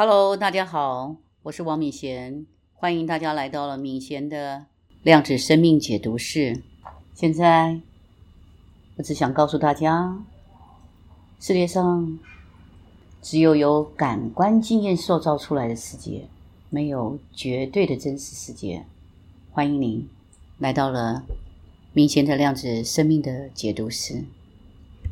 Hello，大家好，我是王敏贤，欢迎大家来到了敏贤的量子生命解读室。现在，我只想告诉大家，世界上只有由感官经验塑造出来的世界，没有绝对的真实世界。欢迎您来到了敏贤的量子生命的解读室。